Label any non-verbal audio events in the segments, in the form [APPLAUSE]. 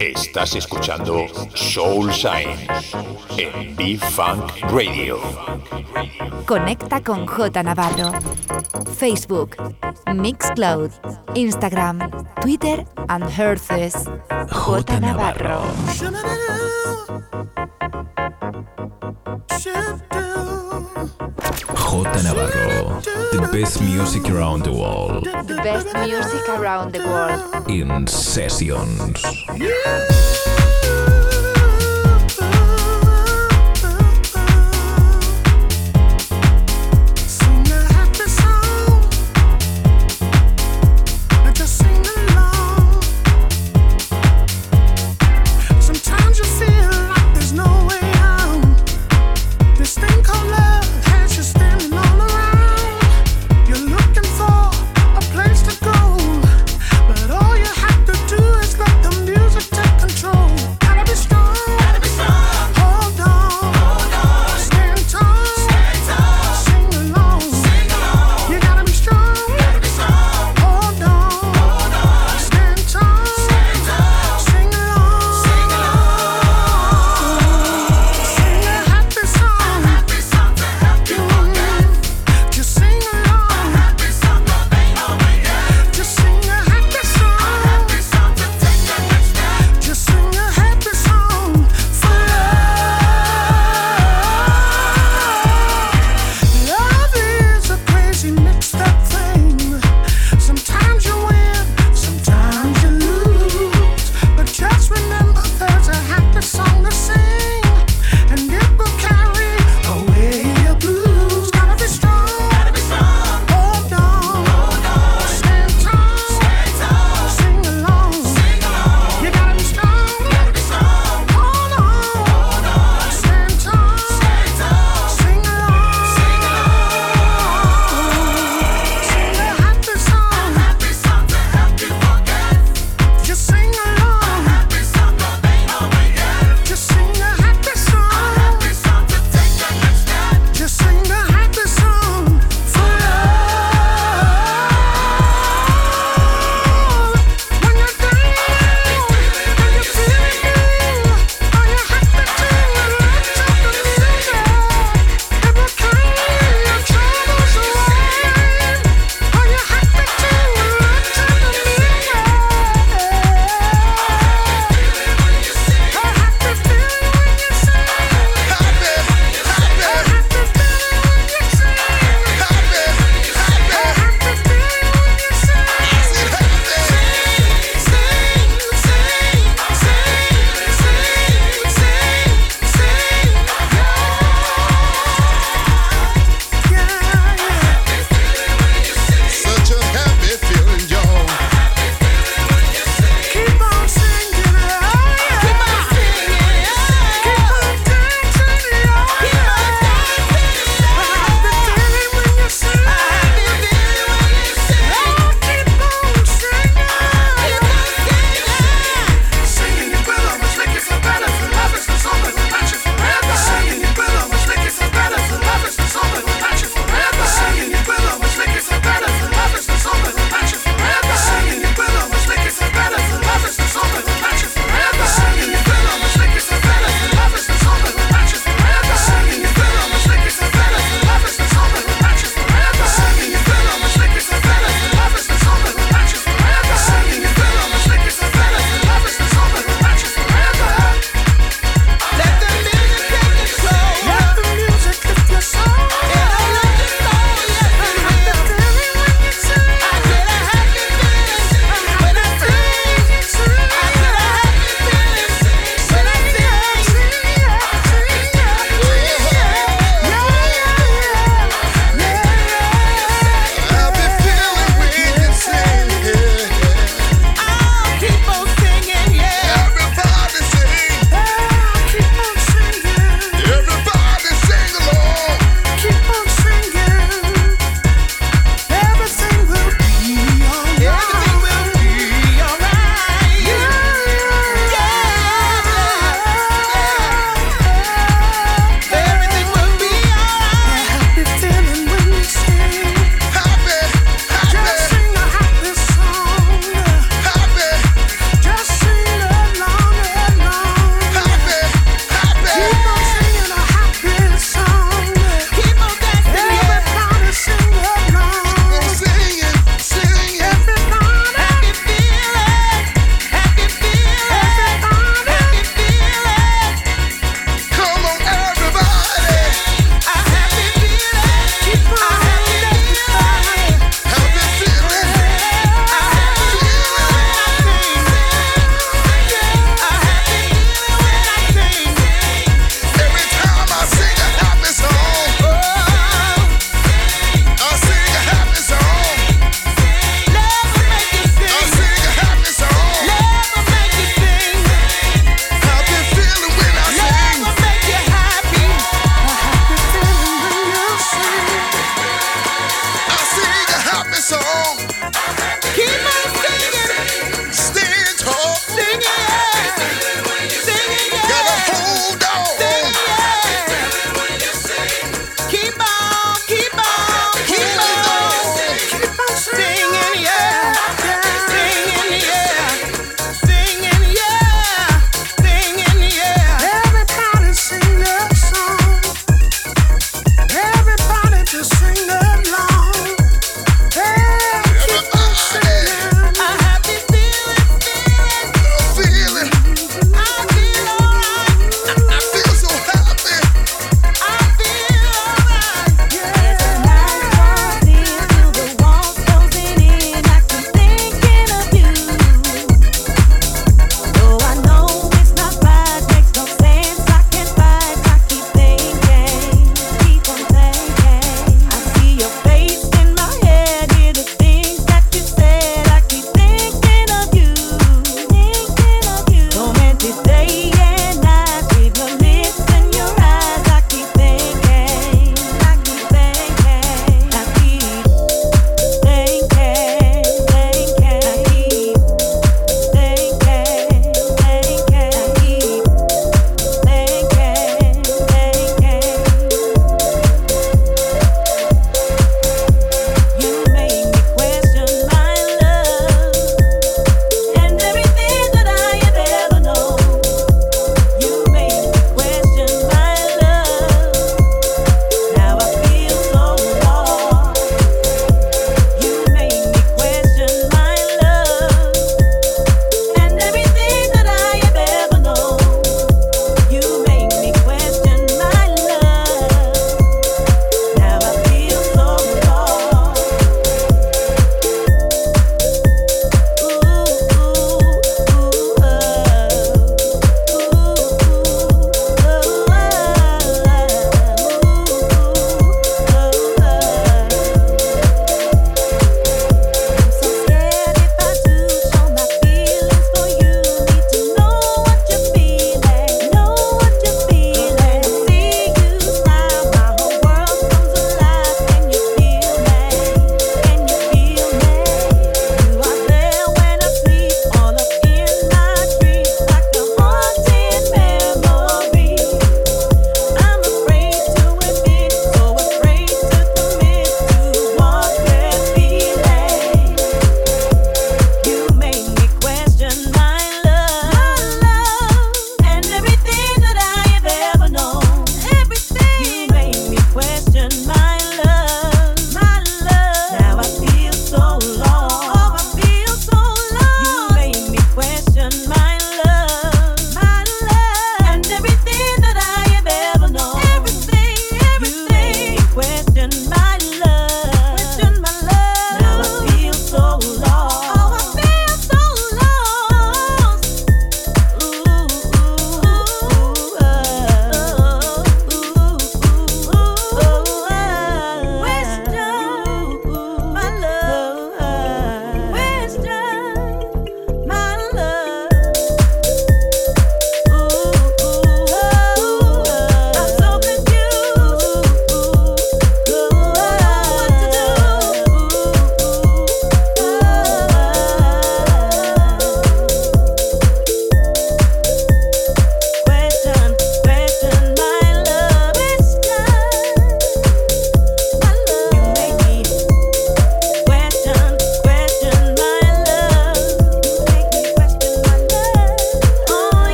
Estás escuchando Soul Science en B-Funk Radio. Conecta con J Navarro. Facebook, Mixcloud, Instagram, Twitter and Herces. J Navarro. J Navarro, the best music around the world. The best music around the world. In sessions. But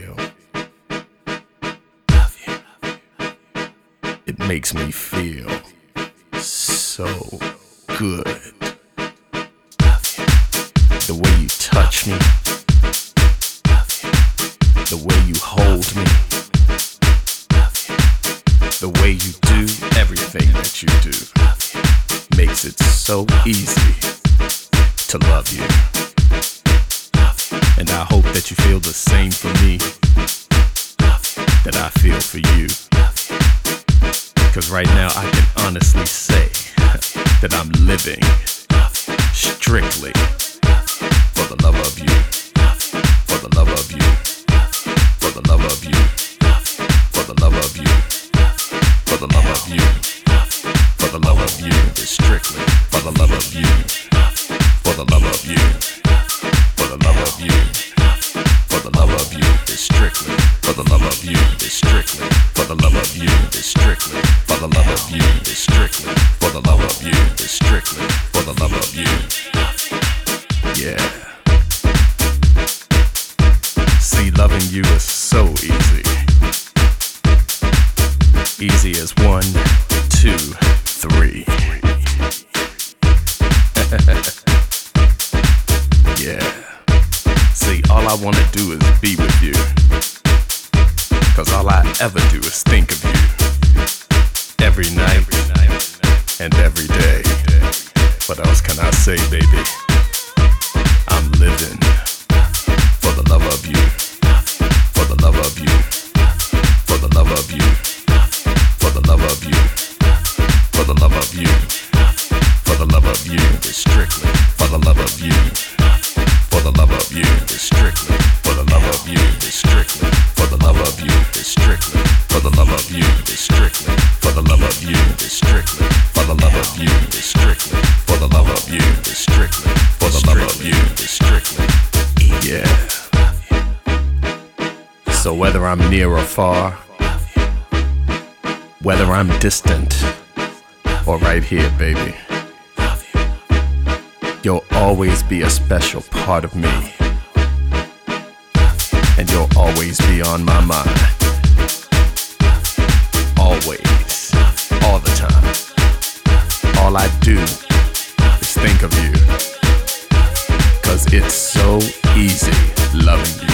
makes of you. It's strictly for the love of you. It's strictly for the love of you. Yeah. See, loving you is so easy. Easy as one, two, three. [LAUGHS] yeah. See, all I wanna do is be with you. Cause all I ever do is think of you. Every night and every day. What else can I say, baby? I'm living for the love of you. For the love of you. For the love of you. For the love of you. For the love of you. For the love of you. Strictly for the love of you. I'm near or far, whether I'm distant or right here, baby, you'll always be a special part of me. And you'll always be on my mind. Always. All the time. All I do is think of you. Cause it's so easy loving you.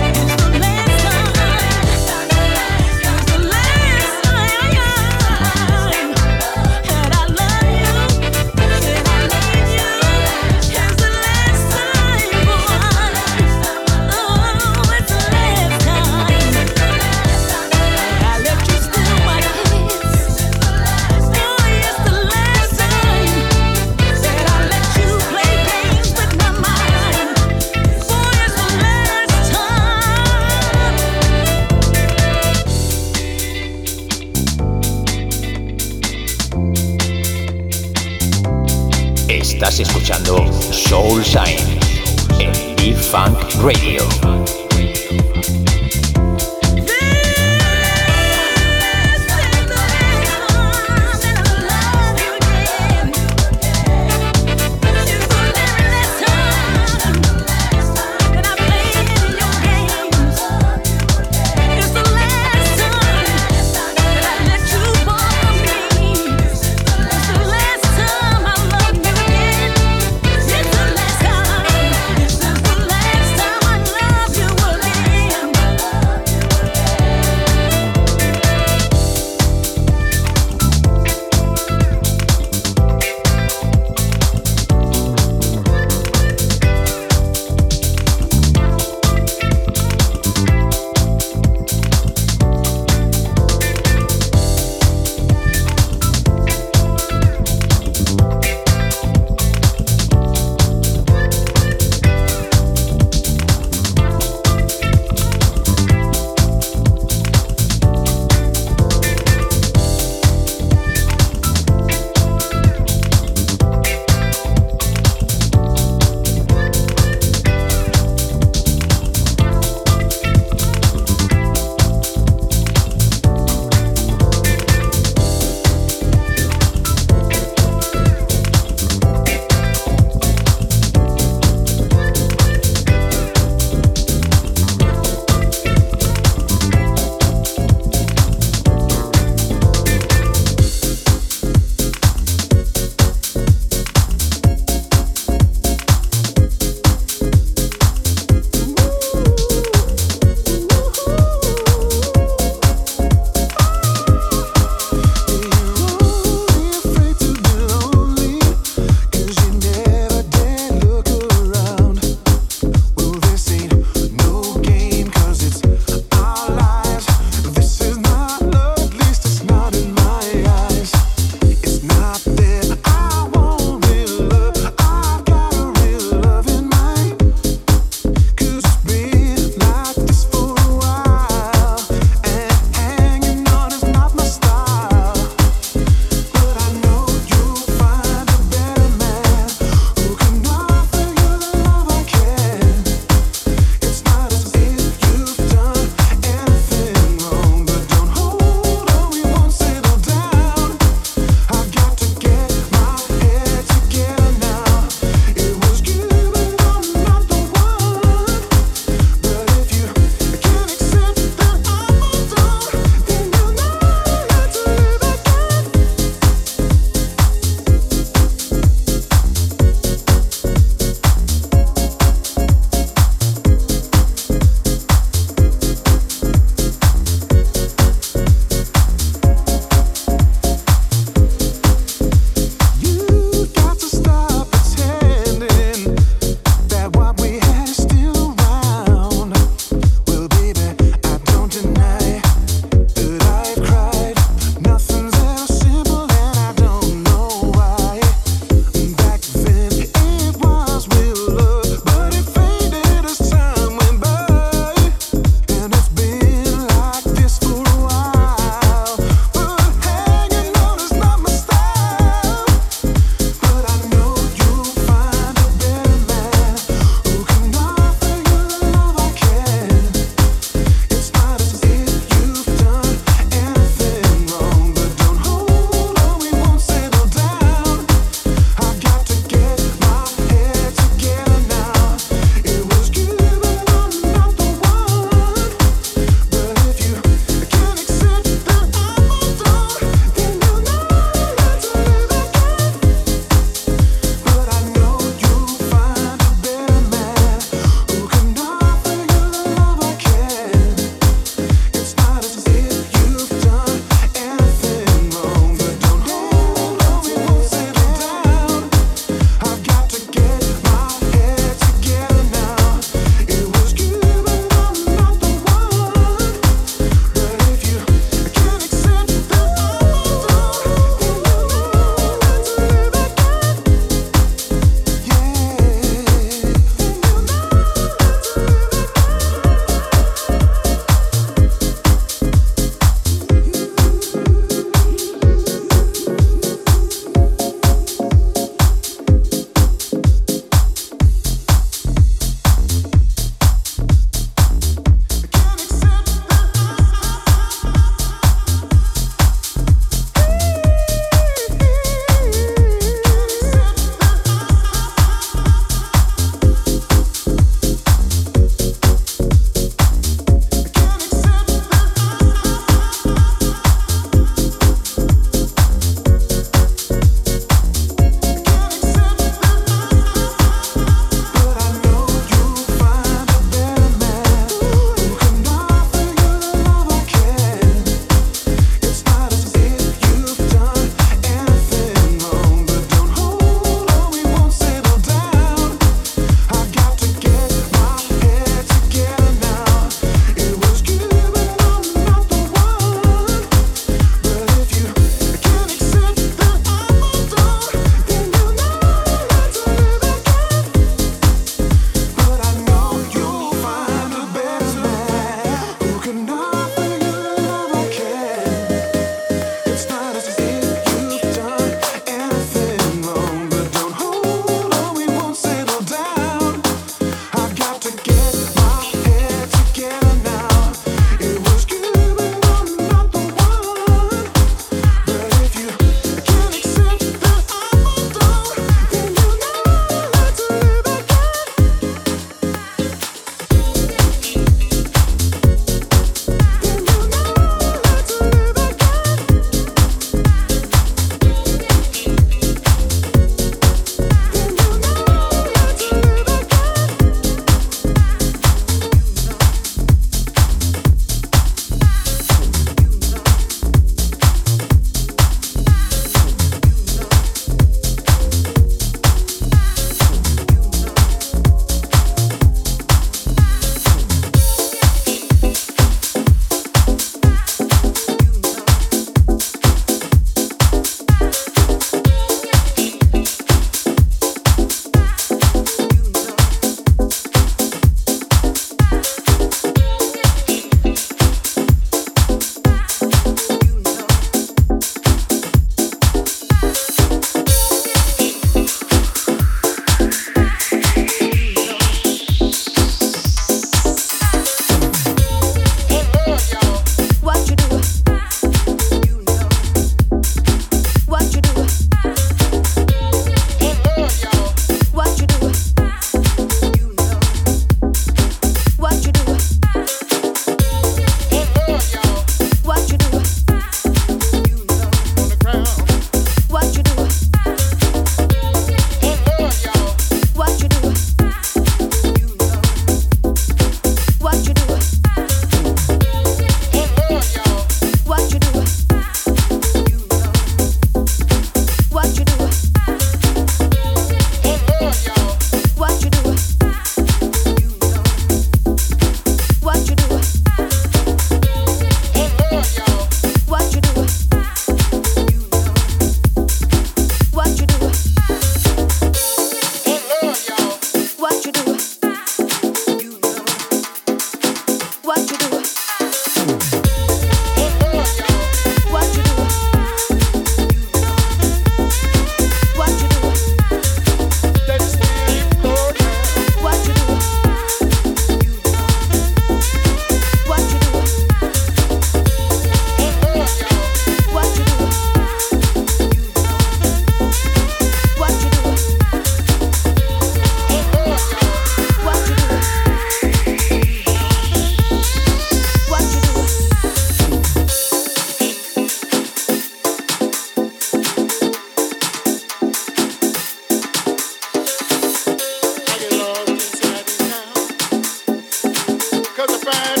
bad.